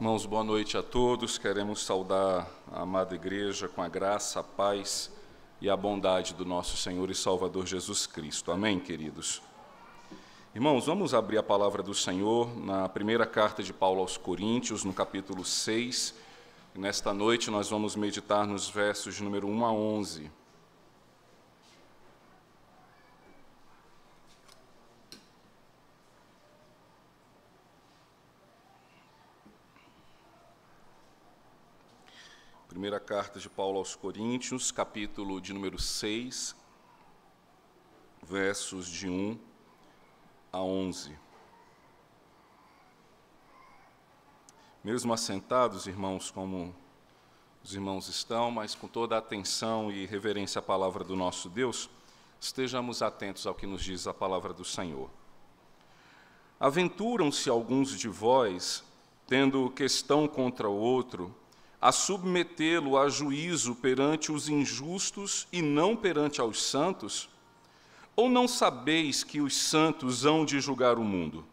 Irmãos, boa noite a todos. Queremos saudar a amada igreja com a graça, a paz e a bondade do nosso Senhor e Salvador Jesus Cristo. Amém, queridos? Irmãos, vamos abrir a palavra do Senhor na primeira carta de Paulo aos Coríntios, no capítulo 6. nesta noite nós vamos meditar nos versos de número 1 a 11. Primeira carta de Paulo aos Coríntios, capítulo de número 6, versos de 1 a 11. Mesmo assentados, irmãos, como os irmãos estão, mas com toda a atenção e reverência à palavra do nosso Deus, estejamos atentos ao que nos diz a palavra do Senhor. Aventuram-se alguns de vós, tendo questão contra o outro, a submetê-lo a juízo perante os injustos e não perante aos santos? Ou não sabeis que os santos hão de julgar o mundo?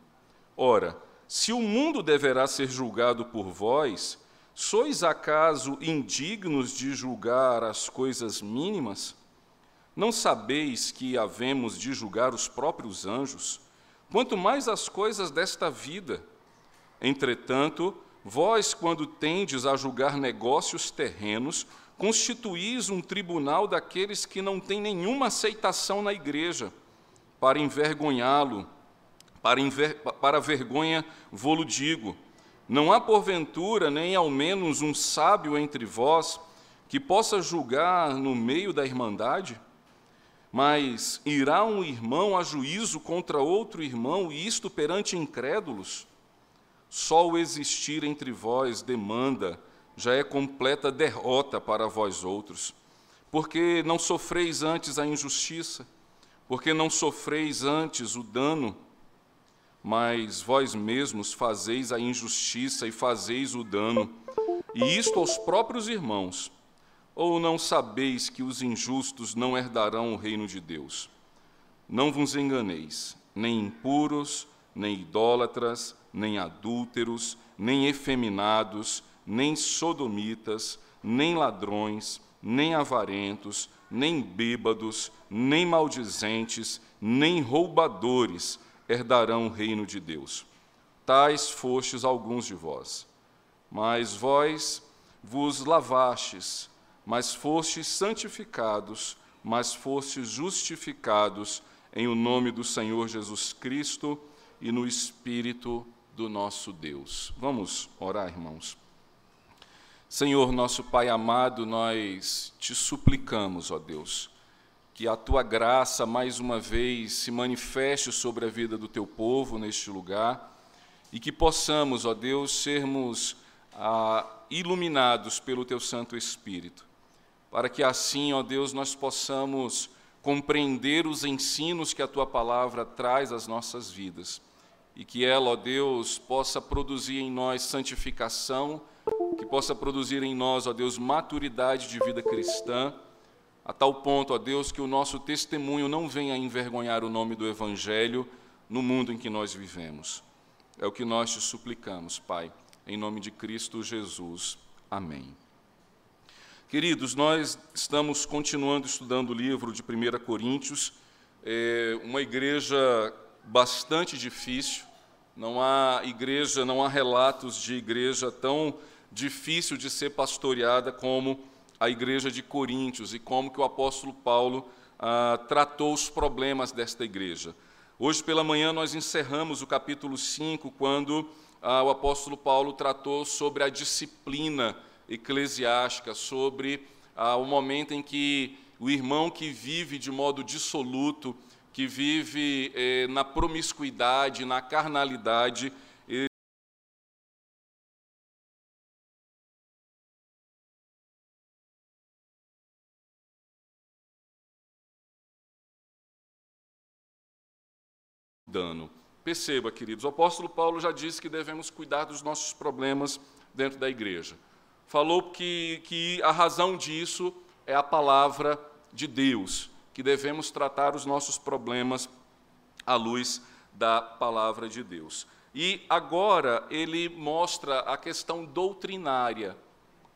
Ora, se o mundo deverá ser julgado por vós, sois acaso indignos de julgar as coisas mínimas? Não sabeis que havemos de julgar os próprios anjos, quanto mais as coisas desta vida? Entretanto, Vós, quando tendes a julgar negócios terrenos, constituís um tribunal daqueles que não têm nenhuma aceitação na igreja, para envergonhá-lo, para, enver, para vergonha vou-lo digo. Não há porventura, nem ao menos um sábio entre vós, que possa julgar no meio da irmandade? Mas irá um irmão a juízo contra outro irmão, e isto perante incrédulos? Só o existir entre vós demanda, já é completa derrota para vós outros. Porque não sofreis antes a injustiça, porque não sofreis antes o dano, mas vós mesmos fazeis a injustiça e fazeis o dano, e isto aos próprios irmãos. Ou não sabeis que os injustos não herdarão o reino de Deus? Não vos enganeis, nem impuros, nem idólatras, nem adúlteros, nem efeminados, nem sodomitas, nem ladrões, nem avarentos, nem bêbados, nem maldizentes, nem roubadores herdarão o reino de Deus. Tais fostes alguns de vós. Mas vós vos lavastes, mas fostes santificados, mas fostes justificados em o nome do Senhor Jesus Cristo e no Espírito do nosso Deus. Vamos orar, irmãos. Senhor, nosso Pai amado, nós te suplicamos, ó Deus, que a tua graça mais uma vez se manifeste sobre a vida do teu povo neste lugar e que possamos, ó Deus, sermos ah, iluminados pelo teu Santo Espírito, para que assim, ó Deus, nós possamos compreender os ensinos que a tua palavra traz às nossas vidas e que ela, ó Deus, possa produzir em nós santificação, que possa produzir em nós, ó Deus, maturidade de vida cristã, a tal ponto, ó Deus, que o nosso testemunho não venha envergonhar o nome do Evangelho no mundo em que nós vivemos. É o que nós te suplicamos, Pai, em nome de Cristo Jesus. Amém. Queridos, nós estamos continuando estudando o livro de 1 Coríntios, é uma igreja bastante difícil, não há igreja, não há relatos de igreja tão difícil de ser pastoreada como a igreja de Coríntios e como que o apóstolo Paulo ah, tratou os problemas desta igreja. Hoje pela manhã nós encerramos o capítulo 5, quando ah, o apóstolo Paulo tratou sobre a disciplina eclesiástica, sobre ah, o momento em que o irmão que vive de modo dissoluto, que vive eh, na promiscuidade, na carnalidade, dano. Perceba, queridos, o apóstolo Paulo já disse que devemos cuidar dos nossos problemas dentro da igreja. Falou que, que a razão disso é a palavra de Deus que devemos tratar os nossos problemas à luz da palavra de Deus. E agora ele mostra a questão doutrinária,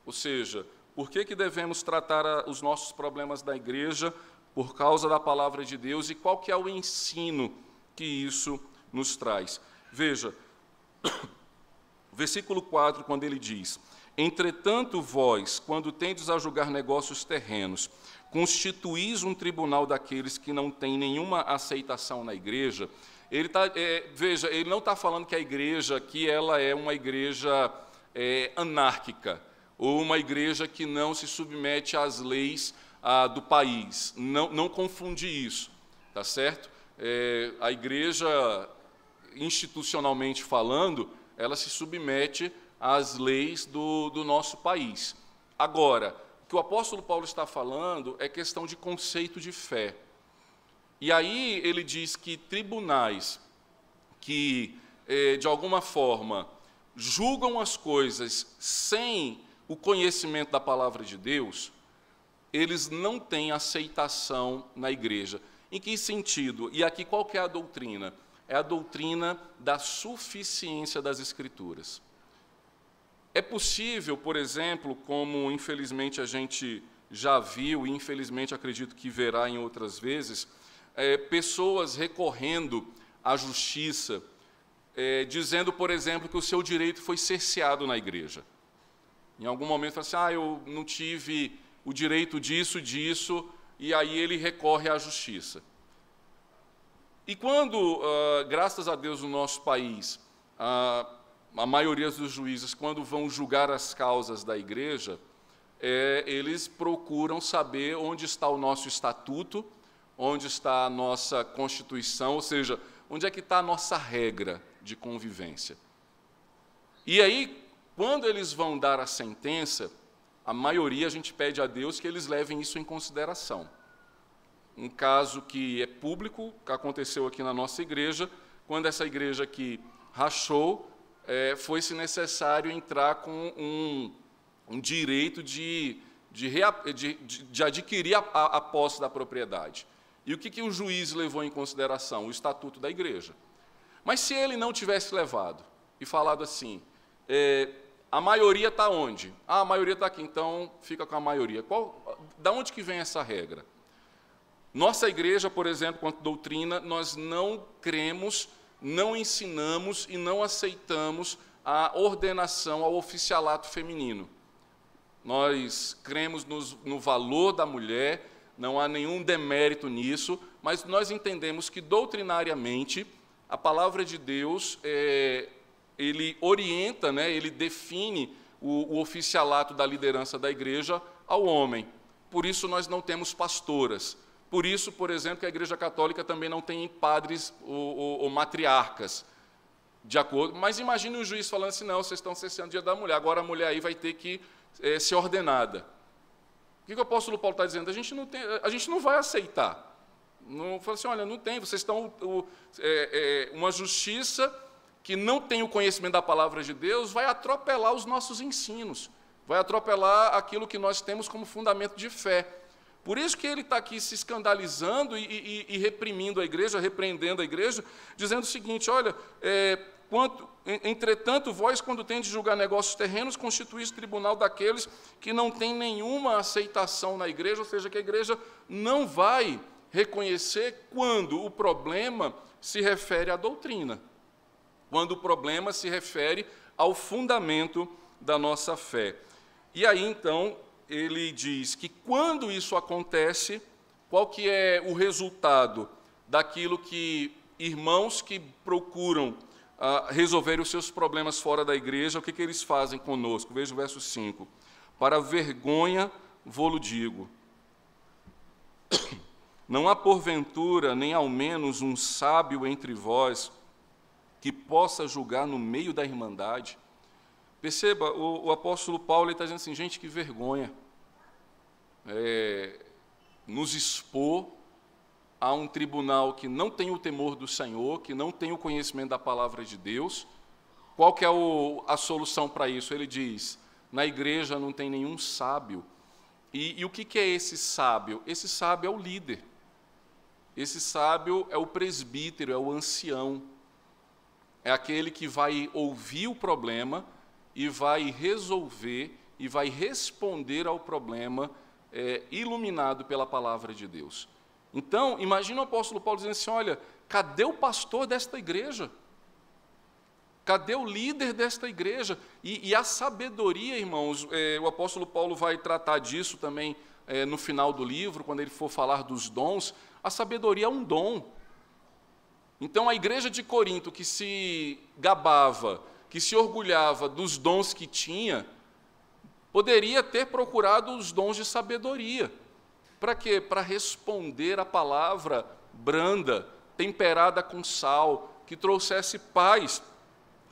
ou seja, por que, que devemos tratar os nossos problemas da igreja por causa da palavra de Deus e qual que é o ensino que isso nos traz. Veja, versículo 4, quando ele diz: Entretanto, vós, quando tendes a julgar negócios terrenos, constituís um tribunal daqueles que não têm nenhuma aceitação na igreja. Ele tá, é, veja, ele não está falando que a igreja aqui ela é uma igreja é, anárquica ou uma igreja que não se submete às leis do país. Não, não confundir isso, tá certo? É, a igreja, institucionalmente falando, ela se submete às leis do, do nosso país. Agora, que o apóstolo Paulo está falando é questão de conceito de fé. E aí ele diz que tribunais que, é, de alguma forma, julgam as coisas sem o conhecimento da palavra de Deus, eles não têm aceitação na igreja. Em que sentido? E aqui qual é a doutrina? É a doutrina da suficiência das escrituras. É possível, por exemplo, como infelizmente a gente já viu e infelizmente acredito que verá em outras vezes, é, pessoas recorrendo à justiça, é, dizendo, por exemplo, que o seu direito foi cerceado na igreja. Em algum momento, assim, ah, eu não tive o direito disso, disso, e aí ele recorre à justiça. E quando, uh, graças a Deus, no nosso país, uh, a maioria dos juízes, quando vão julgar as causas da igreja, é, eles procuram saber onde está o nosso estatuto, onde está a nossa constituição, ou seja, onde é que está a nossa regra de convivência. E aí, quando eles vão dar a sentença, a maioria a gente pede a Deus que eles levem isso em consideração. Um caso que é público, que aconteceu aqui na nossa igreja, quando essa igreja aqui rachou, é, foi-se necessário entrar com um, um direito de, de, de, de adquirir a, a, a, posse da propriedade. E o que, que o juiz levou em consideração? O estatuto da igreja. Mas se ele não tivesse levado e falado assim, é, a maioria está onde? Ah, a maioria está aqui, então fica com a maioria. Qual, da onde que vem essa regra? Nossa igreja, por exemplo, quanto doutrina, nós não cremos, não ensinamos e não aceitamos a ordenação ao oficialato feminino. Nós cremos no valor da mulher, não há nenhum demérito nisso, mas nós entendemos que doutrinariamente a palavra de Deus é, ele orienta, né, ele define o, o oficialato da liderança da igreja ao homem. Por isso nós não temos pastoras. Por isso, por exemplo, que a Igreja Católica também não tem padres ou, ou, ou matriarcas. De acordo, mas imagine o juiz falando assim: não, vocês estão cessando o dia da mulher, agora a mulher aí vai ter que é, ser ordenada. O que, que o apóstolo Paulo está dizendo? A gente não, tem, a gente não vai aceitar. Não fala assim: olha, não tem, vocês estão. O, é, é, uma justiça que não tem o conhecimento da palavra de Deus vai atropelar os nossos ensinos, vai atropelar aquilo que nós temos como fundamento de fé. Por isso que ele está aqui se escandalizando e, e, e, reprimindo a igreja, repreendendo a igreja, dizendo o seguinte: olha, é, quanto, entretanto, vós, quando tendes de julgar negócios terrenos, constituís tribunal daqueles que não têm nenhuma aceitação na igreja, ou seja, que a igreja não vai reconhecer quando o problema se refere à doutrina quando o problema se refere ao fundamento da nossa fé. E aí, então, ele diz que quando isso acontece, qual que é o resultado daquilo que irmãos que procuram ah, resolver os seus problemas fora da igreja, o que, que eles fazem conosco? Veja o verso 5. Para vergonha vou-lo digo. Não há porventura, nem ao menos um sábio entre vós, que possa julgar no meio da irmandade. Perceba, o, o apóstolo Paulo está dizendo assim, gente, que vergonha. É, nos expor a um tribunal que não tem o temor do Senhor, que não tem o conhecimento da palavra de Deus. Qual que é o, a solução para isso? Ele diz, na igreja não tem nenhum sábio. E, e o que, que é esse sábio? Esse sábio é o líder. Esse sábio é o presbítero, é o ancião. é aquele que vai ouvir o problema e vai resolver e vai responder ao problema é, iluminado pela palavra de Deus. Então, imagina o apóstolo Paulo dizendo assim: olha, cadê o pastor desta igreja? Cadê o líder desta igreja? E, e a sabedoria, irmãos, é, o apóstolo Paulo vai tratar disso também é, no final do livro, quando ele for falar dos dons. A sabedoria é um dom. Então, a igreja de Corinto, que se gabava, que se orgulhava dos dons que tinha, poderia ter procurado os dons de sabedoria. Para quê? Para responder a palavra branda, temperada com sal, que trouxesse paz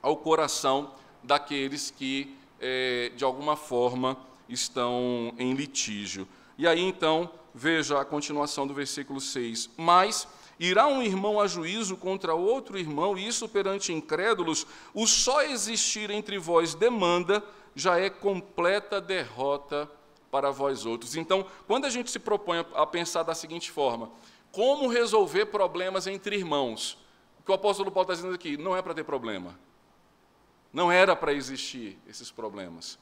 ao coração daqueles que, é, de alguma forma, estão em litígio. E aí, então, veja a continuação do versículo 6. Mas irá um irmão a juízo contra outro irmão, e isso perante incrédulos, o só existir entre vós demanda, já é completa derrota para vós outros. Então, quando a gente se propõe a pensar da seguinte forma, como resolver problemas entre irmãos? O que o apóstolo Paulo está dizendo aqui, não é para ter problema. Não era para existir esses problemas.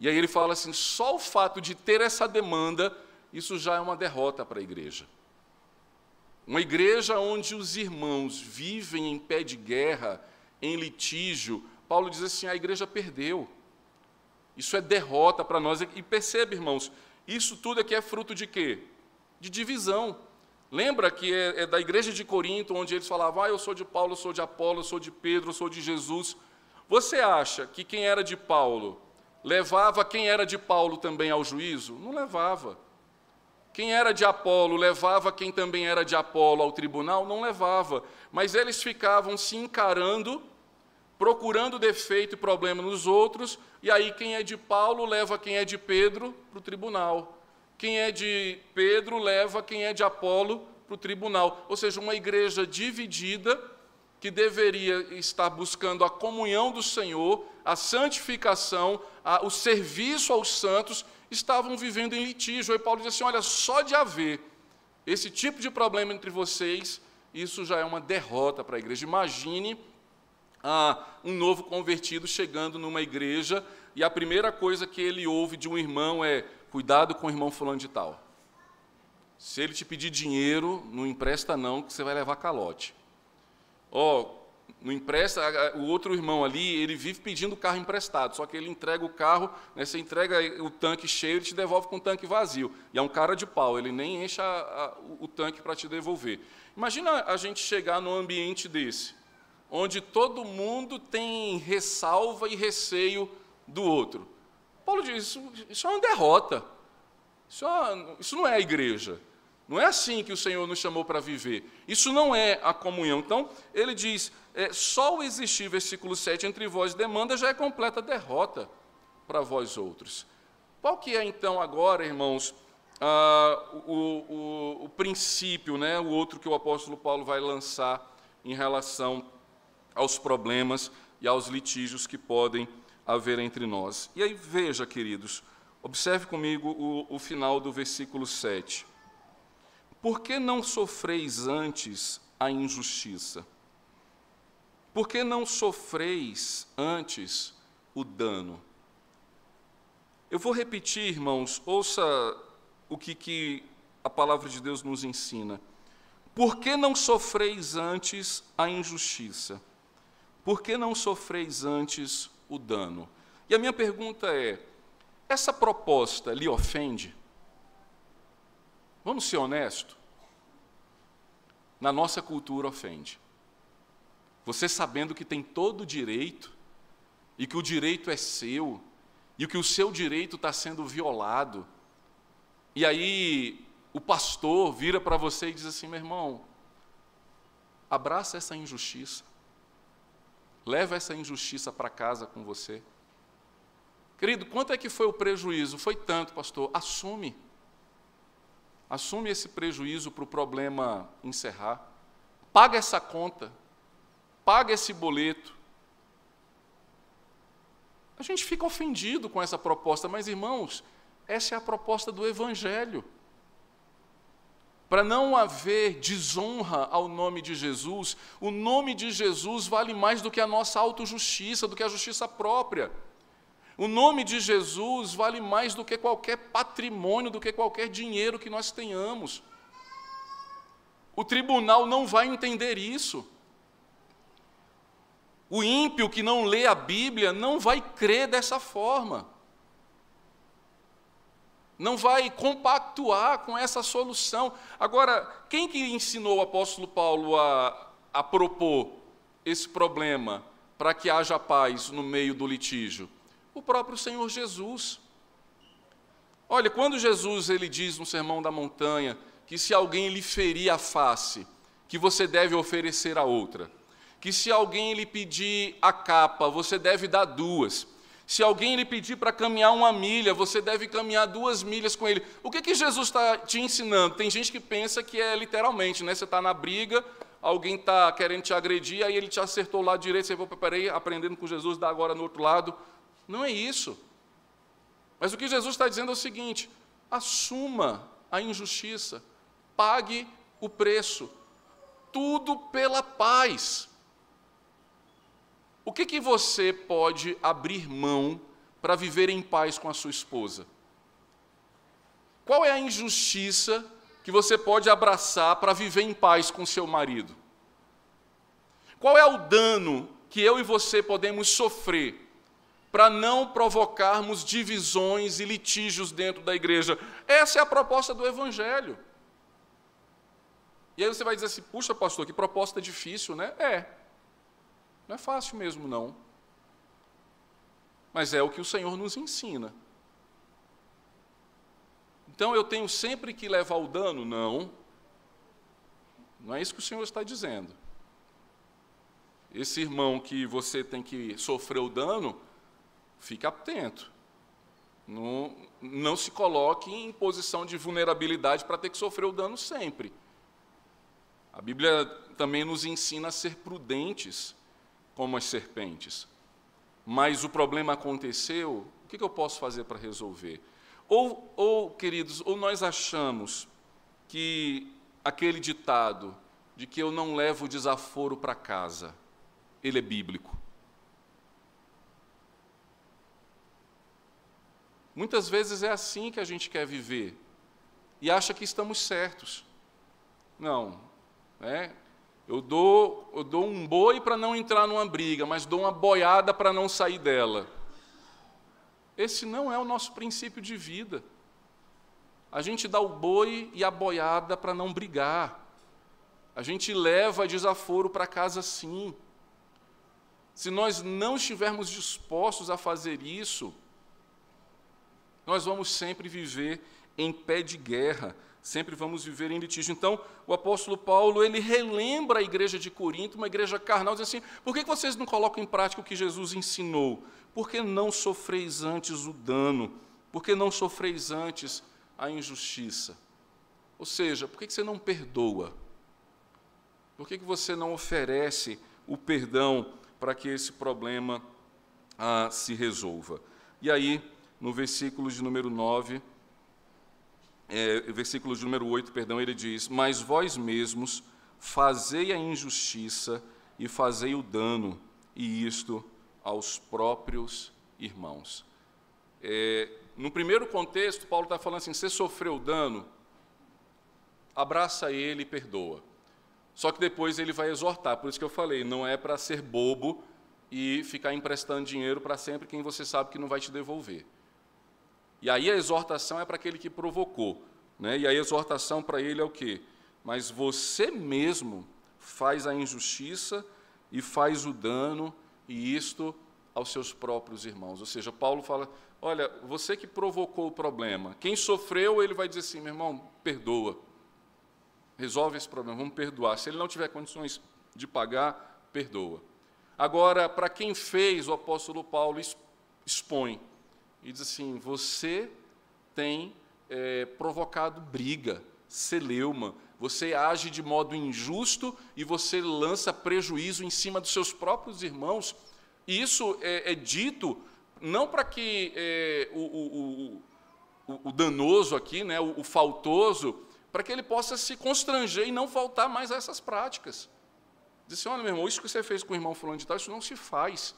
E aí ele fala assim: só o fato de ter essa demanda, isso já é uma derrota para a igreja. Uma igreja onde os irmãos vivem em pé de guerra, em litígio, Paulo diz assim: a igreja perdeu. Isso é derrota para nós. E percebe, irmãos, isso tudo aqui é fruto de quê? De divisão. Lembra que é, é, da igreja de Corinto, onde eles falavam, ah, eu sou de Paulo, eu sou de Apolo, eu sou de Pedro, eu sou de Jesus. Você acha que quem era de Paulo levava quem era de Paulo também ao juízo? Não levava. Quem era de Apolo levava quem também era de Apolo ao tribunal? Não levava. Mas eles ficavam se encarando, procurando defeito e problema nos outros, e aí quem é de Paulo leva quem é de Pedro para o tribunal. Quem é de Pedro leva quem é de Apolo para o tribunal. Ou seja, uma igreja dividida que deveria estar buscando a comunhão do Senhor, a santificação, a, o serviço aos santos, estavam vivendo em litígio. Aí Paulo diz assim: olha, só de haver esse tipo de problema entre vocês, isso já é uma derrota para a igreja. Imagine ah, um novo convertido chegando numa igreja e a primeira coisa que ele ouve de um irmão é: cuidado com o irmão fulano de tal. Se ele te pedir dinheiro, não empresta não, que você vai levar calote. Ó, oh, não empresta, o outro irmão ali, ele vive pedindo carro emprestado, só que ele entrega o carro, né, você entrega o tanque cheio, ele te devolve com o tanque vazio. E é um cara de pau, ele nem enche a, a, o tanque para te devolver. Imagina a gente chegar num ambiente desse onde todo mundo tem ressalva e receio do outro. Paulo diz: isso, isso é uma derrota. Isso, é, isso não é a igreja. Não é assim que o Senhor nos chamou para viver. Isso não é a comunhão. Então, ele diz: é, só o existir, versículo 7, entre vós demanda já é completa derrota para vós outros. Qual que é então agora, irmãos, ah, o, o, o princípio, né, o outro que o apóstolo Paulo vai lançar em relação aos problemas e aos litígios que podem haver entre nós. E aí veja, queridos, observe comigo o, o final do versículo 7. Por que não sofreis antes a injustiça? Por que não sofreis antes o dano? Eu vou repetir, irmãos, ouça o que, que a palavra de Deus nos ensina. Por que não sofreis antes a injustiça? Por que não sofreis antes o dano? E a minha pergunta é: essa proposta lhe ofende? Vamos ser honestos? Na nossa cultura ofende. Você sabendo que tem todo o direito, e que o direito é seu, e que o seu direito está sendo violado, e aí o pastor vira para você e diz assim: meu irmão, abraça essa injustiça. Leva essa injustiça para casa com você. Querido, quanto é que foi o prejuízo? Foi tanto, pastor. Assume. Assume esse prejuízo para o problema encerrar. Paga essa conta. Paga esse boleto. A gente fica ofendido com essa proposta, mas irmãos, essa é a proposta do Evangelho. Para não haver desonra ao nome de Jesus, o nome de Jesus vale mais do que a nossa autojustiça, do que a justiça própria. O nome de Jesus vale mais do que qualquer patrimônio, do que qualquer dinheiro que nós tenhamos. O tribunal não vai entender isso. O ímpio que não lê a Bíblia não vai crer dessa forma. Não vai compactuar com essa solução. Agora, quem que ensinou o apóstolo Paulo a, a propor esse problema para que haja paz no meio do litígio? O próprio Senhor Jesus. Olha, quando Jesus ele diz no Sermão da Montanha que se alguém lhe ferir a face, que você deve oferecer a outra que se alguém lhe pedir a capa, você deve dar duas. Se alguém lhe pedir para caminhar uma milha, você deve caminhar duas milhas com ele. O que, que Jesus está te ensinando? Tem gente que pensa que é literalmente, né? Você está na briga, alguém está querendo te agredir, aí ele te acertou lá direito, você falou, peraí, aprendendo com Jesus, dá agora no outro lado. Não é isso. Mas o que Jesus está dizendo é o seguinte: assuma a injustiça, pague o preço, tudo pela paz. O que, que você pode abrir mão para viver em paz com a sua esposa? Qual é a injustiça que você pode abraçar para viver em paz com seu marido? Qual é o dano que eu e você podemos sofrer para não provocarmos divisões e litígios dentro da igreja? Essa é a proposta do Evangelho. E aí você vai dizer assim: puxa, pastor, que proposta difícil, né? É. Não é fácil mesmo, não. Mas é o que o Senhor nos ensina. Então eu tenho sempre que levar o dano? Não. Não é isso que o Senhor está dizendo. Esse irmão que você tem que sofrer o dano, fique atento. Não, não se coloque em posição de vulnerabilidade para ter que sofrer o dano sempre. A Bíblia também nos ensina a ser prudentes como as serpentes. Mas o problema aconteceu, o que eu posso fazer para resolver? Ou, ou, queridos, ou nós achamos que aquele ditado de que eu não levo desaforo para casa, ele é bíblico. Muitas vezes é assim que a gente quer viver e acha que estamos certos. Não, né? Eu dou, eu dou um boi para não entrar numa briga, mas dou uma boiada para não sair dela. Esse não é o nosso princípio de vida. A gente dá o boi e a boiada para não brigar. A gente leva desaforo para casa sim. Se nós não estivermos dispostos a fazer isso, nós vamos sempre viver em pé de guerra, sempre vamos viver em litígio. Então, o apóstolo Paulo, ele relembra a igreja de Corinto, uma igreja carnal, diz assim, por que vocês não colocam em prática o que Jesus ensinou? Por que não sofreis antes o dano? Por que não sofreis antes a injustiça? Ou seja, por que você não perdoa? Por que você não oferece o perdão para que esse problema ah, se resolva? E aí, no versículo de número 9, é, versículo de número 8, perdão, ele diz: Mas vós mesmos fazei a injustiça e fazei o dano, e isto aos próprios irmãos. É, no primeiro contexto, Paulo está falando assim: você sofreu dano, abraça ele e perdoa. Só que depois ele vai exortar, por isso que eu falei, não é para ser bobo e ficar emprestando dinheiro para sempre quem você sabe que não vai te devolver. E aí a exortação é para aquele que provocou. Né? E a exortação para ele é o quê? Mas você mesmo faz a injustiça e faz o dano, e isto aos seus próprios irmãos. Ou seja, Paulo fala: olha, você que provocou o problema, quem sofreu, ele vai dizer assim: meu irmão, perdoa. Resolve esse problema, vamos perdoar. Se ele não tiver condições de pagar, perdoa. Agora, para quem fez, o apóstolo Paulo expõe e diz assim: você tem é, provocado briga, celeuma, você age de modo injusto e você lança prejuízo em cima dos seus próprios irmãos. E isso é, é dito não para que é, o, o, o, o, danoso aqui, né, o, faltoso, para que ele possa se constranger e não voltar mais a essas práticas. Diz assim, olha, meu irmão, isso que você fez com o irmão fulano de tal, isso não se faz.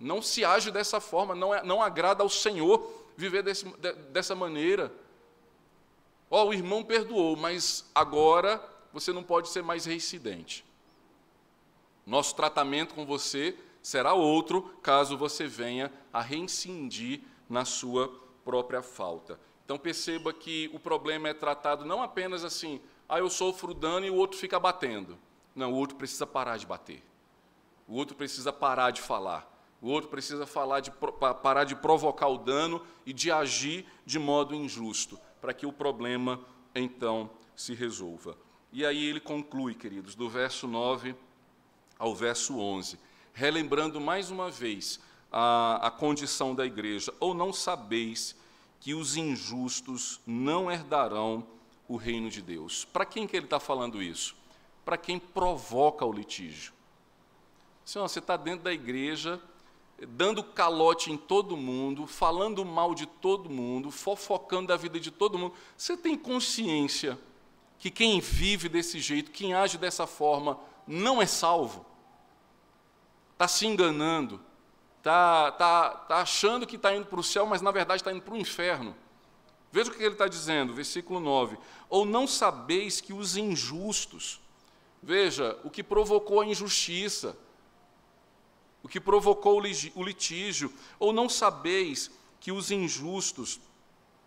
Não se age dessa forma, não, é, não agrada ao Senhor viver desse, de, dessa maneira. Ó, oh, o irmão perdoou, mas agora você não pode ser mais reincidente. Nosso tratamento com você será outro caso você venha a reincidir na sua própria falta. Então perceba que o problema é tratado não apenas assim, ah, eu sofro dano e o outro fica batendo. Não, o outro precisa parar de bater. O outro precisa parar de falar. O outro precisa falar de, parar de provocar o dano e de agir de modo injusto, para que o problema então se resolva. E aí ele conclui, queridos, do verso 9 ao verso 11, relembrando mais uma vez a, a condição da igreja. Ou não sabeis que os injustos não herdarão o reino de Deus? Para quem que ele está falando isso? Para quem provoca o litígio. Senhor, você está dentro da igreja, dando calote em todo mundo, falando mal de todo mundo, fofocando da vida de todo mundo. Você tem consciência que quem vive desse jeito, quem age dessa forma, não é salvo? Está se enganando, está tá, tá achando que está indo para o céu, mas na verdade está indo para o inferno. Veja o que ele está dizendo, versículo 9: Ou não sabeis que os injustos, veja, o que provocou a injustiça, o que provocou o litígio, ou não sabeis que os injustos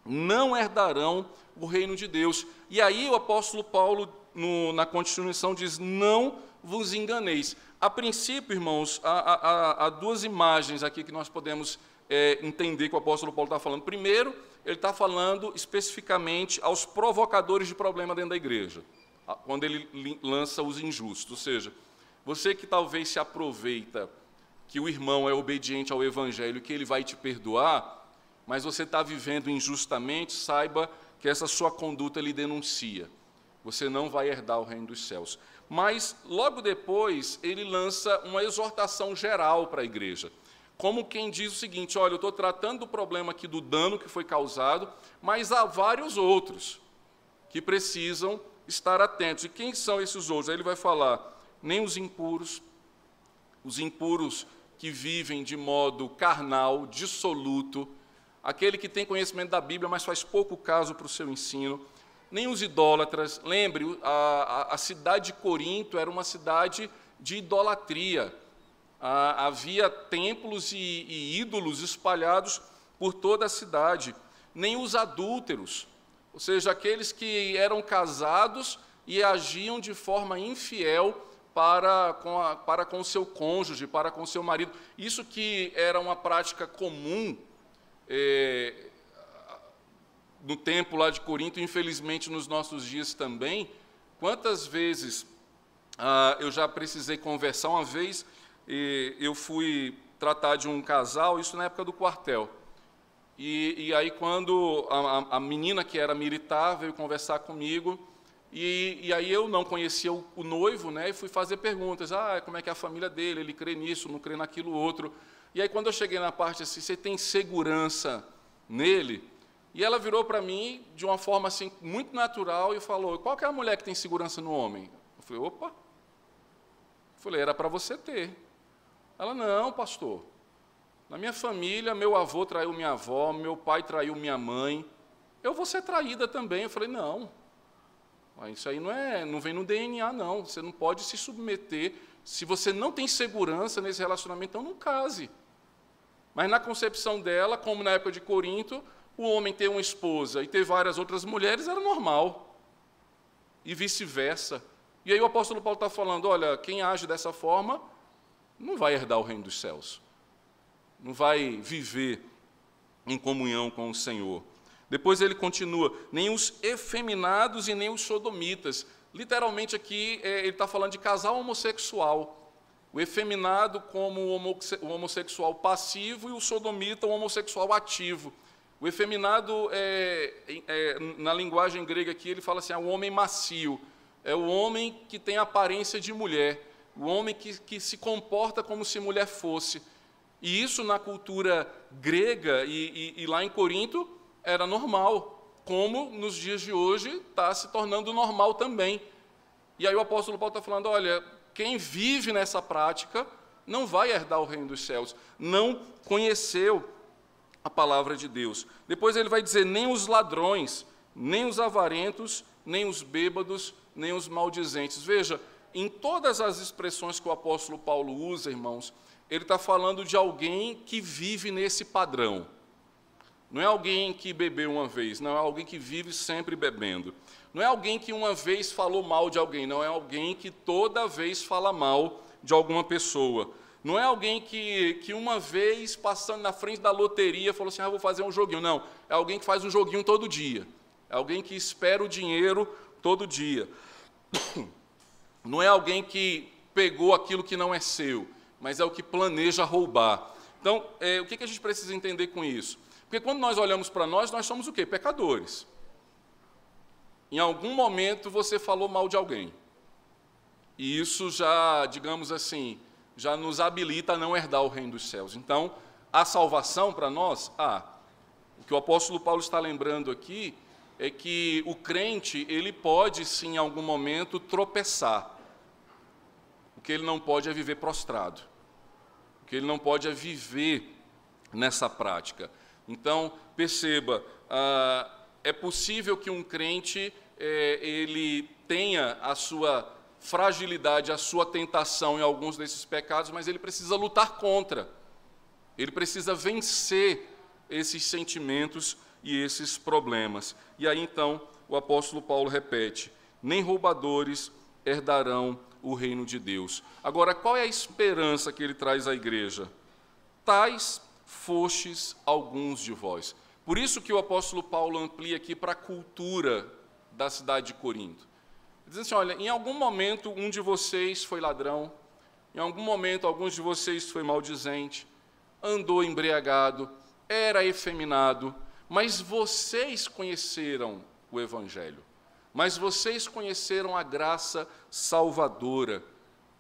não herdarão o reino de Deus. E aí o apóstolo Paulo, no, na continuação, diz: Não vos enganeis. A princípio, irmãos, há, há, há duas imagens aqui que nós podemos é, entender que o apóstolo Paulo está falando. Primeiro, ele está falando especificamente aos provocadores de problema dentro da igreja, quando ele lança os injustos. Ou seja, você que talvez se aproveita que o irmão é obediente ao evangelho, que ele vai te perdoar, mas você está vivendo injustamente, saiba que essa sua conduta lhe denuncia. Você não vai herdar o reino dos céus. Mas, logo depois, ele lança uma exortação geral para a igreja. Como quem diz o seguinte: olha, eu estou tratando do problema aqui do dano que foi causado, mas há vários outros que precisam estar atentos. E quem são esses outros? Aí ele vai falar: nem os impuros, os impuros que vivem de modo carnal, dissoluto, aquele que tem conhecimento da Bíblia, mas faz pouco caso para o seu ensino, nem os idólatras. Lembre, a, a, cidade de Corinto era uma cidade de idolatria. Havia templos e, e ídolos espalhados por toda a cidade. Nem os adúlteros, ou seja, aqueles que eram casados e agiam de forma infiel para com, a, para com o seu cônjuge, para com o seu marido. Isso que era uma prática comum é, no tempo lá de Corinto, infelizmente nos nossos dias também. Quantas vezes ah, eu já precisei conversar? Uma vez eu fui tratar de um casal, isso na época do quartel. E, e aí, quando a, a, menina que era militar veio conversar comigo, e, e aí eu não conhecia o, o, noivo, né, e fui fazer perguntas. Ah, como é que é a família dele? Ele crê nisso, não crê naquilo outro. E aí, quando eu cheguei na parte assim, você tem segurança nele? E ela virou para mim de uma forma assim muito natural e falou: Qual que é a mulher que tem segurança no homem? Eu falei: Opa. Eu falei: Era para você ter. Ela: Não, pastor. Na minha família, meu avô traiu minha avó, meu pai traiu minha mãe. Eu vou ser traída também. Eu falei: Não. Isso aí não é, não vem no DNA, não. Você não pode se submeter. Se você não tem segurança nesse relacionamento, então não case. Mas na concepção dela, como na época de Corinto, o homem ter uma esposa e ter várias outras mulheres era normal. E vice-versa. E aí o apóstolo Paulo está falando: olha, quem age dessa forma não vai herdar o reino dos céus. Não vai viver em comunhão com o Senhor. Depois ele continua: nem os efeminados e nem os sodomitas. Literalmente aqui é, ele está falando de casal homossexual o efeminado como o homossexual passivo e o sodomita o homossexual ativo. O efeminado, é, é, na linguagem grega aqui, ele fala assim, é o homem macio, é o homem que tem aparência de mulher, o homem que, que se comporta como se mulher fosse. E isso na cultura grega e, e, e lá em Corinto era normal. como nos dias de hoje está se tornando normal também. E aí o apóstolo Paulo está falando: olha, quem vive nessa prática não vai herdar o reino dos céus, não conheceu a palavra de Deus. Depois ele vai dizer: nem os ladrões, nem os avarentos, nem os bêbados, nem os maldizentes. Veja, em todas as expressões que o apóstolo Paulo usa, irmãos, ele está falando de alguém que vive nesse padrão. Não é alguém que bebeu uma vez, não é alguém que vive sempre bebendo. Não é alguém que uma vez falou mal de alguém, não é alguém que toda vez fala mal de alguma pessoa. Não é alguém que, que uma vez, passando na frente da loteria, falou assim: ah, vou fazer um joguinho. Não, é alguém que faz um joguinho todo dia. É alguém que espera o dinheiro todo dia. Não é alguém que pegou aquilo que não é seu, mas é o que planeja roubar. Então, é, o que, que a gente precisa entender com isso? Porque quando nós olhamos para nós, nós somos o quê? Pecadores. Em algum momento você falou mal de alguém. E isso já, digamos assim, já nos habilita a não herdar o reino dos céus. Então, a salvação para nós, ah, o que o apóstolo Paulo está lembrando aqui é que o crente, ele pode sim em algum momento tropeçar. O que ele não pode é viver prostrado. O que ele não pode é viver nessa prática. Então, perceba, ah, é possível que um crente é, ele tenha a sua fragilidade, a sua tentação em alguns desses pecados, mas ele precisa lutar contra. Ele precisa vencer esses sentimentos e esses problemas. E aí então o apóstolo Paulo repete: nem roubadores herdarão o reino de Deus. Agora, qual é a esperança que ele traz à igreja? Tais fostes alguns de vós. Por isso que o apóstolo Paulo amplia aqui para a cultura da cidade de Corinto. Diz assim: olha, em algum momento um de vocês foi ladrão, em algum momento alguns de vocês foi maldizente, andou embriagado, era efeminado, mas vocês conheceram o Evangelho, mas vocês conheceram a graça salvadora.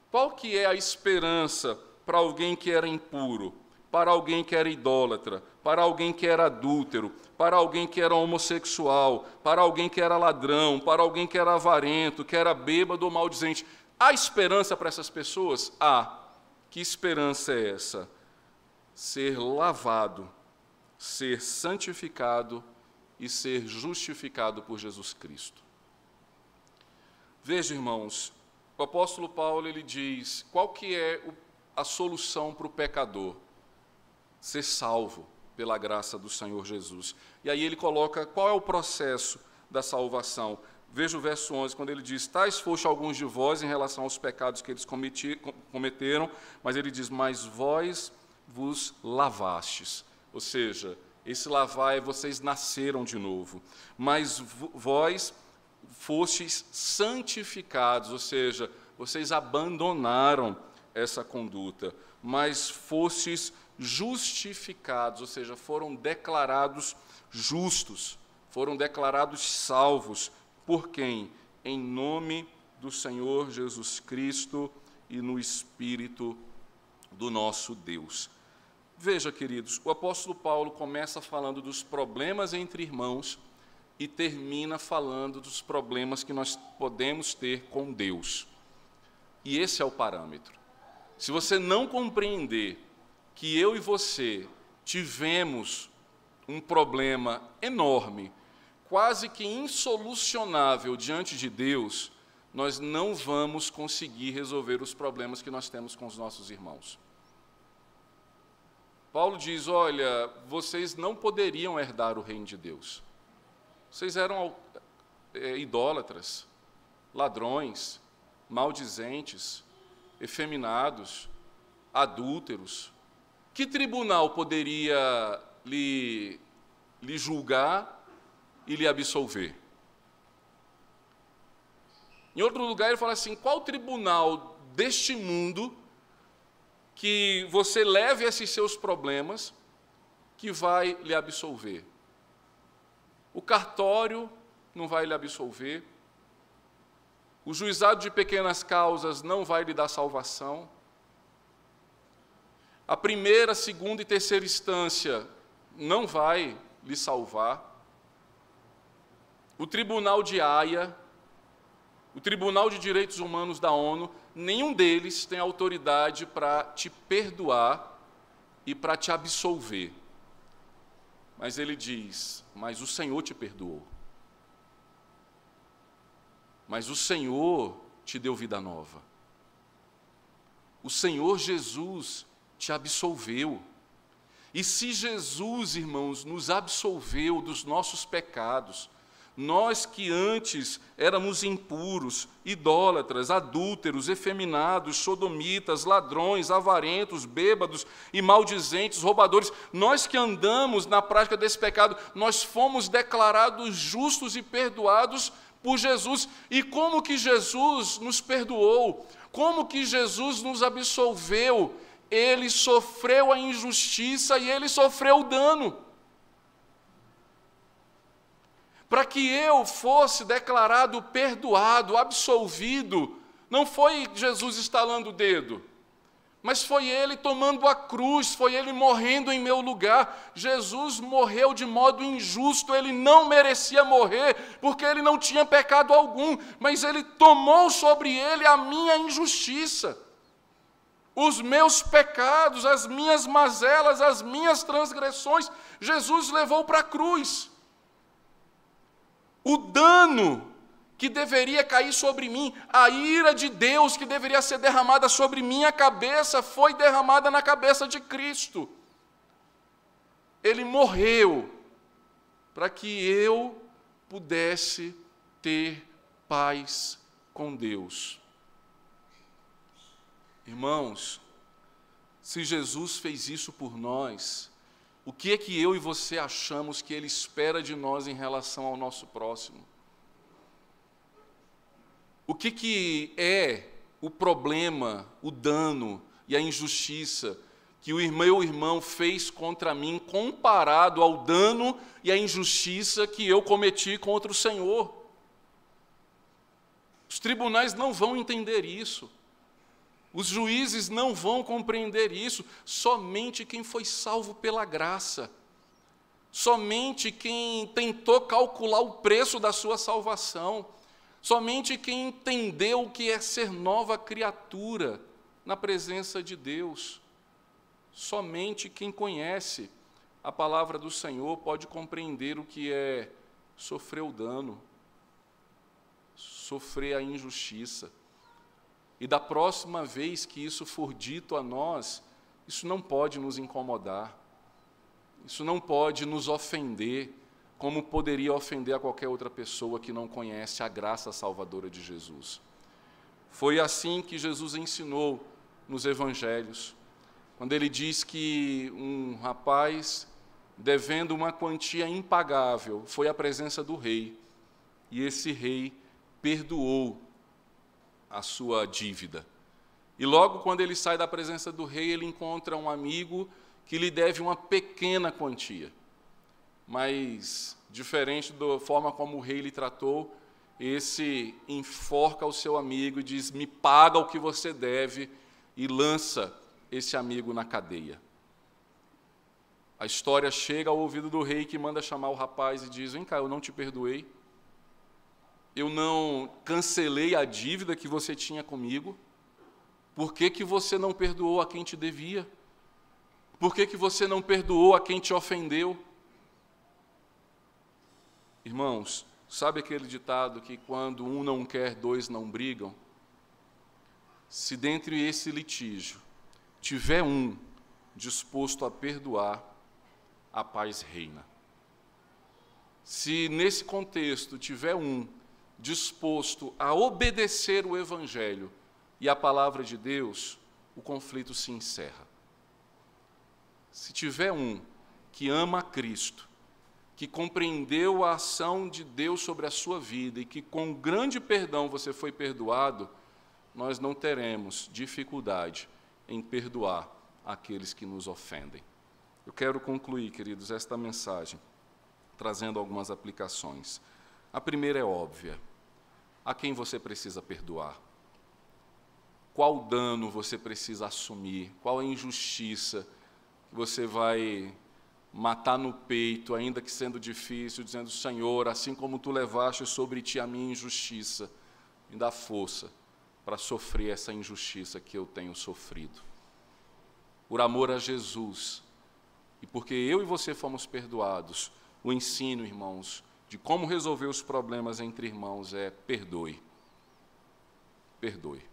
Qual que é a esperança para alguém que era impuro, para alguém que era idólatra, para alguém que era adúltero, para alguém que era homossexual, para alguém que era ladrão, para alguém que era avarento, que era bêbado ou maldizente. Há esperança para essas pessoas? Há. Que esperança é essa? Ser lavado, ser santificado e ser justificado por Jesus Cristo. Veja, irmãos, o apóstolo Paulo ele diz qual que é a solução para o pecador? Ser salvo pela graça do Senhor Jesus. E aí ele coloca qual é o processo da salvação. Veja o verso 11, quando ele diz: Tais foste alguns de vós em relação aos pecados que eles cometeram, mas ele diz: Mas vós vos lavastes. Ou seja, esse lavar é vocês nasceram de novo. Mas vós fostes santificados, ou seja, vocês abandonaram essa conduta, mas fostes justificados, ou seja, foram declarados justos, foram declarados salvos. Por quem? Em nome do Senhor Jesus Cristo e no Espírito do nosso Deus. Veja, queridos, o apóstolo Paulo começa falando dos problemas entre irmãos e termina falando dos problemas que nós podemos ter com Deus. E esse é o parâmetro. Se você não compreender que eu e você tivemos um problema enorme, quase que insolucionável diante de Deus, nós não vamos conseguir resolver os problemas que nós temos com os nossos irmãos. Paulo diz: Olha, vocês não poderiam herdar o reino de Deus. Vocês eram é, idólatras, ladrões, maldizentes, efeminados, adúlteros, que tribunal poderia lhe, lhe julgar e lhe absolver? Em outro lugar, ele fala assim: qual tribunal deste mundo que você leve esses seus problemas que vai lhe absolver? O cartório não vai lhe absolver, o juizado de pequenas causas não vai lhe dar salvação, a primeira, segunda e terceira instância não vai lhe salvar. o Tribunal de Haia, o Tribunal de Direitos Humanos da ONU, nenhum deles tem autoridade para te perdoar e para te absolver. Mas ele diz: Mas o Senhor te perdoou. Mas o Senhor te deu vida nova. O Senhor Jesus te absolveu. E se Jesus, irmãos, nos absolveu dos nossos pecados, nós que antes éramos impuros, idólatras, adúlteros, efeminados, sodomitas, ladrões, avarentos, bêbados e maldizentes, roubadores, nós que andamos na prática desse pecado, nós fomos declarados justos e perdoados por Jesus. E como que Jesus nos perdoou? Como que Jesus nos absolveu? Ele sofreu a injustiça e ele sofreu o dano para que eu fosse declarado perdoado, absolvido, não foi Jesus estalando o dedo, mas foi ele tomando a cruz, foi ele morrendo em meu lugar. Jesus morreu de modo injusto, ele não merecia morrer, porque ele não tinha pecado algum, mas ele tomou sobre ele a minha injustiça. Os meus pecados, as minhas mazelas, as minhas transgressões, Jesus levou para a cruz. O dano que deveria cair sobre mim, a ira de Deus que deveria ser derramada sobre minha cabeça, foi derramada na cabeça de Cristo. Ele morreu para que eu pudesse ter paz com Deus. Irmãos, se Jesus fez isso por nós, o que é que eu e você achamos que Ele espera de nós em relação ao nosso próximo? O que, que é o problema, o dano e a injustiça que o meu irmão fez contra mim, comparado ao dano e à injustiça que eu cometi contra o Senhor? Os tribunais não vão entender isso. Os juízes não vão compreender isso, somente quem foi salvo pela graça. Somente quem tentou calcular o preço da sua salvação. Somente quem entendeu o que é ser nova criatura na presença de Deus. Somente quem conhece a palavra do Senhor pode compreender o que é sofrer o dano, sofrer a injustiça. E da próxima vez que isso for dito a nós, isso não pode nos incomodar, isso não pode nos ofender, como poderia ofender a qualquer outra pessoa que não conhece a graça salvadora de Jesus. Foi assim que Jesus ensinou nos evangelhos, quando ele diz que um rapaz, devendo uma quantia impagável, foi à presença do rei, e esse rei perdoou a sua dívida. E logo quando ele sai da presença do rei, ele encontra um amigo que lhe deve uma pequena quantia. Mas, diferente da forma como o rei lhe tratou, esse enforca o seu amigo e diz: Me paga o que você deve, e lança esse amigo na cadeia. A história chega ao ouvido do rei que manda chamar o rapaz e diz: Vem cá, eu não te perdoei eu não cancelei a dívida que você tinha comigo? Por que, que você não perdoou a quem te devia? Por que, que você não perdoou a quem te ofendeu? Irmãos, sabe aquele ditado que quando um não quer, dois não brigam? Se dentre esse litígio tiver um disposto a perdoar, a paz reina. Se nesse contexto tiver um disposto a obedecer o Evangelho e a palavra de Deus, o conflito se encerra. Se tiver um que ama a Cristo, que compreendeu a ação de Deus sobre a sua vida e que com grande perdão você foi perdoado, nós não teremos dificuldade em perdoar aqueles que nos ofendem. Eu quero concluir, queridos, esta mensagem trazendo algumas aplicações. A primeira é óbvia a quem você precisa perdoar? Qual dano você precisa assumir? Qual a injustiça que você vai matar no peito, ainda que sendo difícil, dizendo: Senhor, assim como tu levaste sobre ti a minha injustiça, me dá força para sofrer essa injustiça que eu tenho sofrido. Por amor a Jesus, e porque eu e você fomos perdoados, o ensino, irmãos, de como resolver os problemas entre irmãos é perdoe. Perdoe.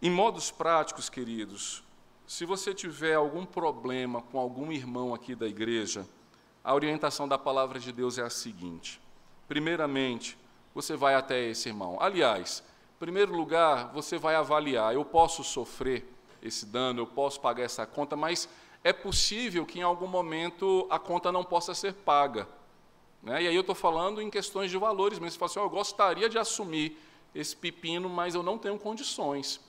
Em modos práticos, queridos, se você tiver algum problema com algum irmão aqui da igreja, a orientação da palavra de Deus é a seguinte: primeiramente, você vai até esse irmão. Aliás, em primeiro lugar, você vai avaliar: eu posso sofrer esse dano, eu posso pagar essa conta, mas é possível que em algum momento a conta não possa ser paga. Né? E aí eu estou falando em questões de valores, mas você fala assim: oh, eu gostaria de assumir esse pepino, mas eu não tenho condições.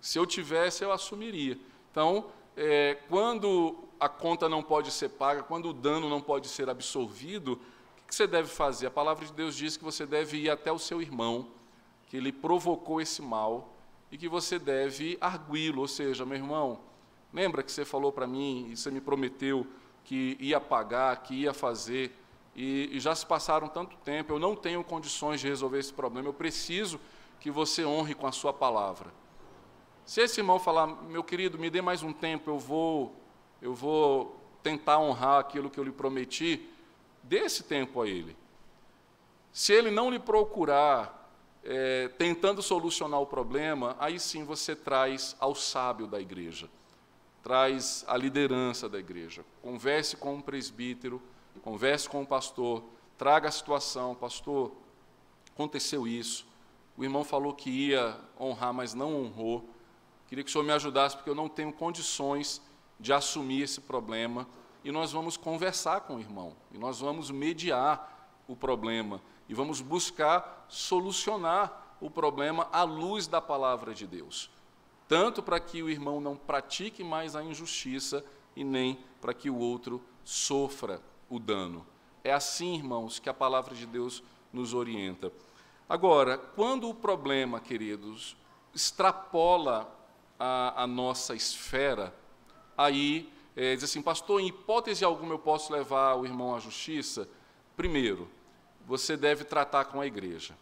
Se eu tivesse, eu assumiria. Então, é, quando a conta não pode ser paga, quando o dano não pode ser absorvido, o que você deve fazer? A palavra de Deus diz que você deve ir até o seu irmão, que ele provocou esse mal, e que você deve arguí-lo, ou seja, meu irmão, lembra que você falou para mim e você me prometeu que ia pagar, que ia fazer, e, e já se passaram tanto tempo, eu não tenho condições de resolver esse problema, eu preciso que você honre com a sua palavra. Se esse irmão falar, meu querido, me dê mais um tempo, eu vou, eu vou tentar honrar aquilo que eu lhe prometi, dê esse tempo a ele. Se ele não lhe procurar, é, tentando solucionar o problema, aí sim você traz ao sábio da igreja, traz a liderança da igreja. Converse com o presbítero, converse com o pastor, traga a situação, pastor, aconteceu isso. O irmão falou que ia honrar, mas não honrou. Queria que o senhor me ajudasse, porque eu não tenho condições de assumir esse problema. E nós vamos conversar com o irmão, e nós vamos mediar o problema, e vamos buscar solucionar o problema à luz da palavra de Deus. Tanto para que o irmão não pratique mais a injustiça, e nem para que o outro sofra o dano. É assim, irmãos, que a palavra de Deus nos orienta. Agora, quando o problema, queridos, extrapola a, a nossa esfera, aí é, diz assim, pastor, em hipótese alguma eu posso levar o irmão à justiça? Primeiro, você deve tratar com a igreja.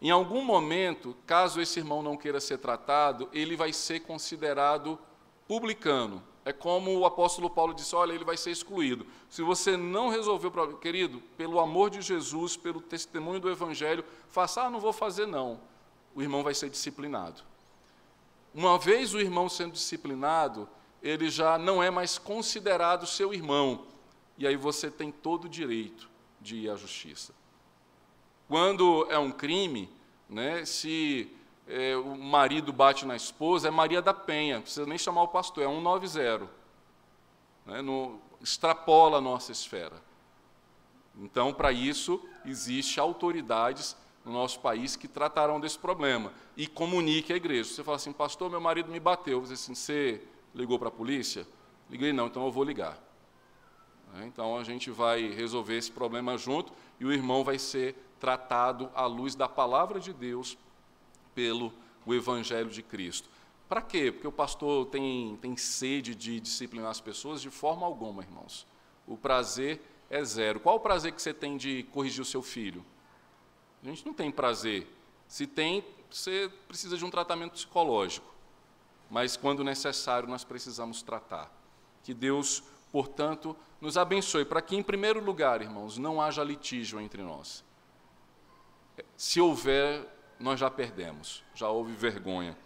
Em algum momento, caso esse irmão não queira ser tratado, ele vai ser considerado publicano. É como o apóstolo Paulo disse: olha, ele vai ser excluído. Se você não problema, querido, pelo amor de Jesus, pelo testemunho do Evangelho, faça, ah, não vou fazer não. O irmão vai ser disciplinado. Uma vez o irmão sendo disciplinado, ele já não é mais considerado seu irmão. E aí você tem todo o direito de ir à justiça. Quando é um crime, né, se é, o marido bate na esposa, é Maria da Penha, não precisa nem chamar o pastor, é 190. Né, no, extrapola a nossa esfera. Então, para isso, existem autoridades no nosso país que tratarão desse problema e comunique à igreja. Você fala assim, pastor, meu marido me bateu. Você assim, você ligou para a polícia? Liguei não, então eu vou ligar. É, então a gente vai resolver esse problema junto e o irmão vai ser tratado à luz da palavra de Deus pelo o Evangelho de Cristo. Para quê? Porque o pastor tem, tem sede de disciplinar as pessoas? De forma alguma, irmãos. O prazer é zero. Qual o prazer que você tem de corrigir o seu filho? A gente não tem prazer. Se tem, você precisa de um tratamento psicológico. Mas quando necessário, nós precisamos tratar. Que Deus, portanto, nos abençoe para que, em primeiro lugar, irmãos, não haja litígio entre nós. Se houver, nós já perdemos, já houve vergonha.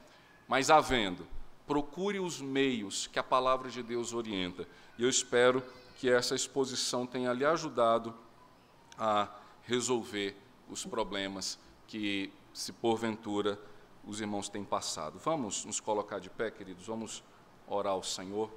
Mas havendo, procure os meios que a palavra de Deus orienta. E eu espero que essa exposição tenha lhe ajudado a resolver os problemas que, se porventura, os irmãos têm passado. Vamos nos colocar de pé, queridos, vamos orar ao Senhor.